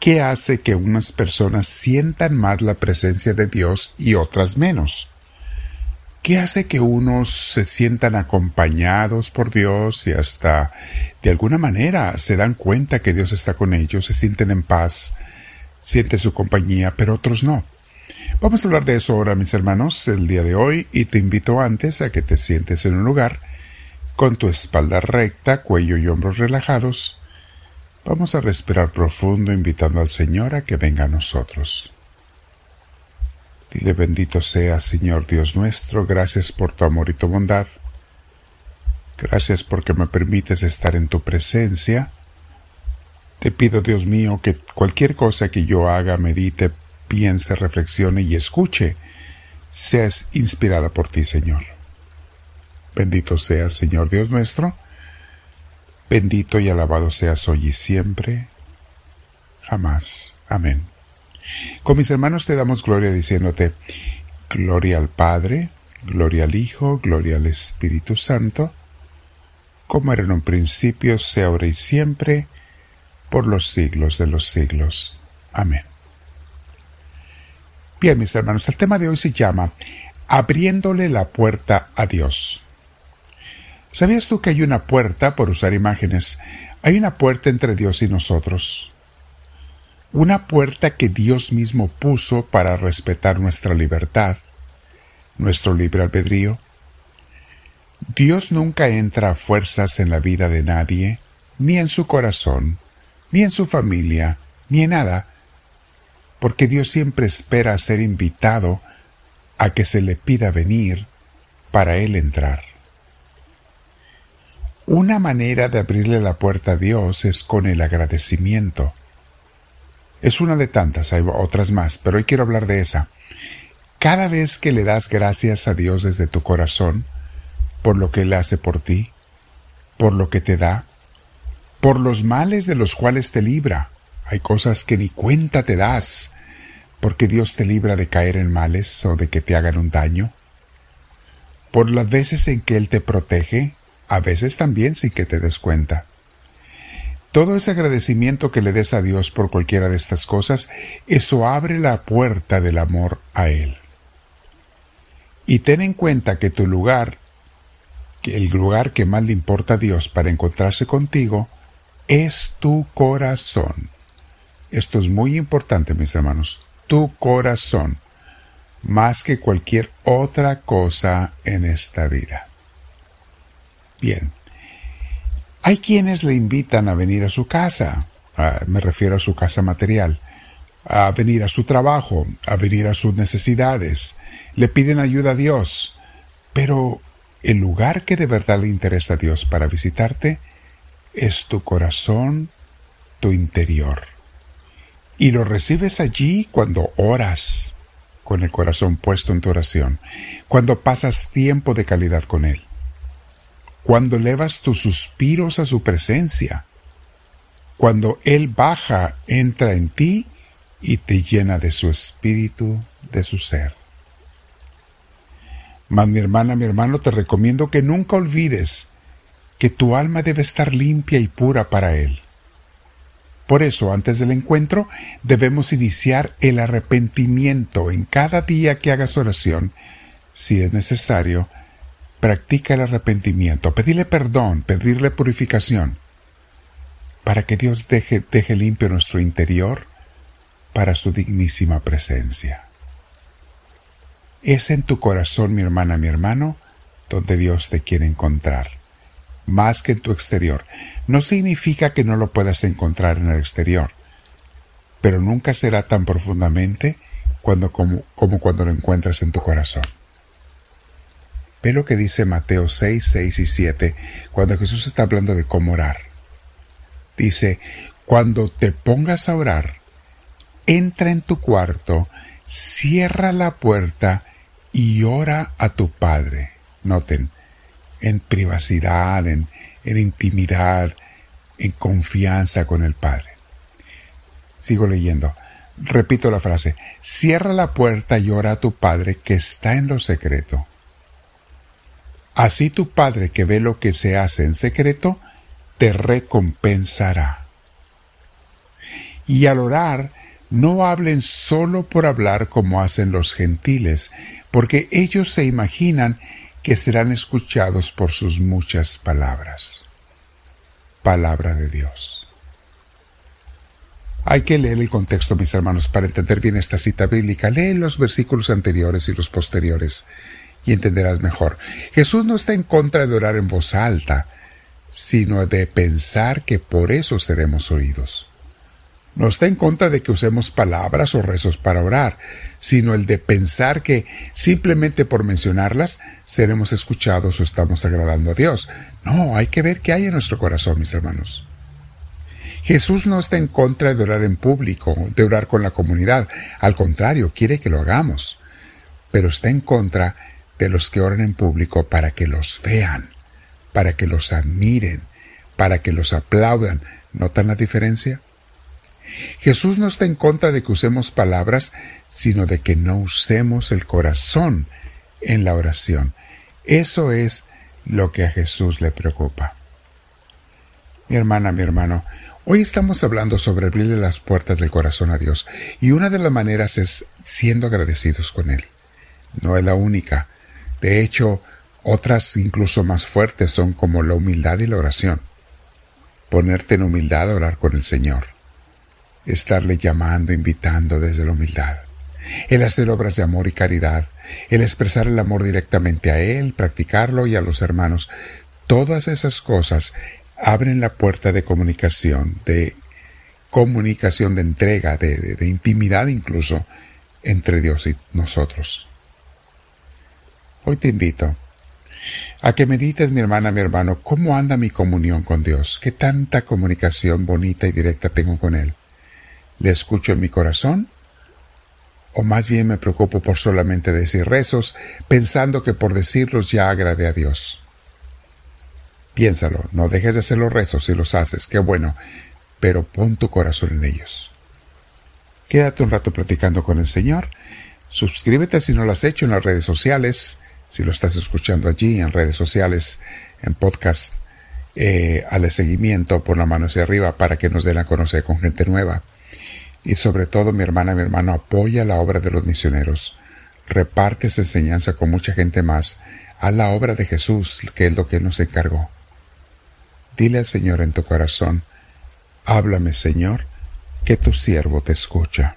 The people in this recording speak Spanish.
¿Qué hace que unas personas sientan más la presencia de Dios y otras menos? ¿Qué hace que unos se sientan acompañados por Dios y hasta de alguna manera se dan cuenta que Dios está con ellos, se sienten en paz, sienten su compañía, pero otros no? Vamos a hablar de eso ahora, mis hermanos, el día de hoy, y te invito antes a que te sientes en un lugar con tu espalda recta, cuello y hombros relajados. Vamos a respirar profundo, invitando al Señor a que venga a nosotros. Dile bendito sea, Señor Dios nuestro, gracias por tu amor y tu bondad. Gracias porque me permites estar en tu presencia. Te pido, Dios mío, que cualquier cosa que yo haga, medite, piense, reflexione y escuche, seas inspirada por ti, Señor. Bendito seas, Señor Dios nuestro. Bendito y alabado seas hoy y siempre. Jamás. Amén. Con mis hermanos te damos gloria diciéndote, gloria al Padre, gloria al Hijo, gloria al Espíritu Santo, como era en un principio, sea ahora y siempre, por los siglos de los siglos. Amén. Bien, mis hermanos, el tema de hoy se llama Abriéndole la puerta a Dios. ¿Sabías tú que hay una puerta, por usar imágenes, hay una puerta entre Dios y nosotros? una puerta que Dios mismo puso para respetar nuestra libertad, nuestro libre albedrío. Dios nunca entra a fuerzas en la vida de nadie, ni en su corazón, ni en su familia, ni en nada, porque Dios siempre espera ser invitado a que se le pida venir para Él entrar. Una manera de abrirle la puerta a Dios es con el agradecimiento. Es una de tantas, hay otras más, pero hoy quiero hablar de esa. Cada vez que le das gracias a Dios desde tu corazón, por lo que Él hace por ti, por lo que te da, por los males de los cuales te libra, hay cosas que ni cuenta te das, porque Dios te libra de caer en males o de que te hagan un daño, por las veces en que Él te protege, a veces también sin que te des cuenta todo ese agradecimiento que le des a Dios por cualquiera de estas cosas, eso abre la puerta del amor a Él. Y ten en cuenta que tu lugar, que el lugar que más le importa a Dios para encontrarse contigo, es tu corazón. Esto es muy importante, mis hermanos. Tu corazón, más que cualquier otra cosa en esta vida. Bien, hay quienes le invitan a venir a su casa, me refiero a su casa material, a venir a su trabajo, a venir a sus necesidades, le piden ayuda a Dios, pero el lugar que de verdad le interesa a Dios para visitarte es tu corazón, tu interior. Y lo recibes allí cuando oras, con el corazón puesto en tu oración, cuando pasas tiempo de calidad con Él cuando elevas tus suspiros a su presencia, cuando Él baja, entra en ti y te llena de su espíritu, de su ser. Mas mi hermana, mi hermano, te recomiendo que nunca olvides que tu alma debe estar limpia y pura para Él. Por eso, antes del encuentro, debemos iniciar el arrepentimiento en cada día que hagas oración, si es necesario, practica el arrepentimiento, pedirle perdón, pedirle purificación, para que Dios deje, limpio nuestro interior para su dignísima presencia. Es en tu corazón, mi hermana, mi hermano, donde Dios te quiere encontrar, más que en tu exterior. No significa que no lo puedas encontrar en el exterior, pero nunca será tan profundamente cuando, como cuando lo encuentras en tu corazón. Ve lo que dice Mateo 6, 6 y 7 cuando Jesús está hablando de cómo orar. Dice, cuando te pongas a orar, entra en tu cuarto, cierra la puerta y ora a tu Padre. Noten, en privacidad, en, en intimidad, en confianza con el Padre. Sigo leyendo. Repito la frase. Cierra la puerta y ora a tu Padre que está en lo secreto Así tu Padre que ve lo que se hace en secreto, te recompensará. Y al orar, no hablen solo por hablar como hacen los gentiles, porque ellos se imaginan que serán escuchados por sus muchas palabras. Palabra de Dios. Hay que leer el contexto, mis hermanos, para entender bien esta cita bíblica. Lee los versículos anteriores y los posteriores y entenderás mejor. Jesús no está en contra de orar en voz alta, sino de pensar que por eso seremos oídos. No está en contra de que usemos palabras o rezos para orar, sino el de pensar que simplemente por mencionarlas seremos escuchados o estamos agradando a Dios. No, hay que ver qué hay en nuestro corazón, mis hermanos. Jesús no está en contra de orar en público, de orar con la comunidad. Al contrario, quiere que lo hagamos. Pero está en contra de los que oran en público para que los vean, para que los admiren, para que los aplaudan. ¿Notan la diferencia? Jesús no está en contra de que usemos palabras, sino de que no usemos el corazón en la oración. Eso es lo que a Jesús le preocupa. Mi hermana, mi hermano, hoy estamos hablando sobre abrirle las puertas del corazón a Dios y una de las maneras es siendo agradecidos con Él. No es la única. De hecho, otras incluso más fuertes son como la humildad y la oración. Ponerte en humildad a orar con el Señor estarle llamando, invitando desde la humildad. El hacer obras de amor y caridad, el expresar el amor directamente a Él, practicarlo y a los hermanos, todas esas cosas abren la puerta de comunicación, de comunicación, de entrega, de, de intimidad incluso entre Dios y nosotros. Hoy te invito a que medites, mi hermana, mi hermano, cómo anda mi comunión con Dios, qué tanta comunicación bonita y directa tengo con Él. ¿Le escucho en mi corazón? ¿O más bien me preocupo por solamente decir rezos, pensando que por decirlos ya agradé a Dios? Piénsalo, no dejes de hacer los rezos si los haces, qué bueno, pero pon tu corazón en ellos. Quédate un rato platicando con el Señor. Suscríbete si no lo has hecho en las redes sociales, si lo estás escuchando allí en redes sociales, en podcast, eh, al seguimiento, por la mano hacia arriba para que nos den a conocer con gente nueva. Y sobre todo, mi hermana, mi hermano, apoya la obra de los misioneros. Reparte esta enseñanza con mucha gente más. a la obra de Jesús, que es lo que nos encargó. Dile al Señor en tu corazón, háblame, Señor, que tu siervo te escucha.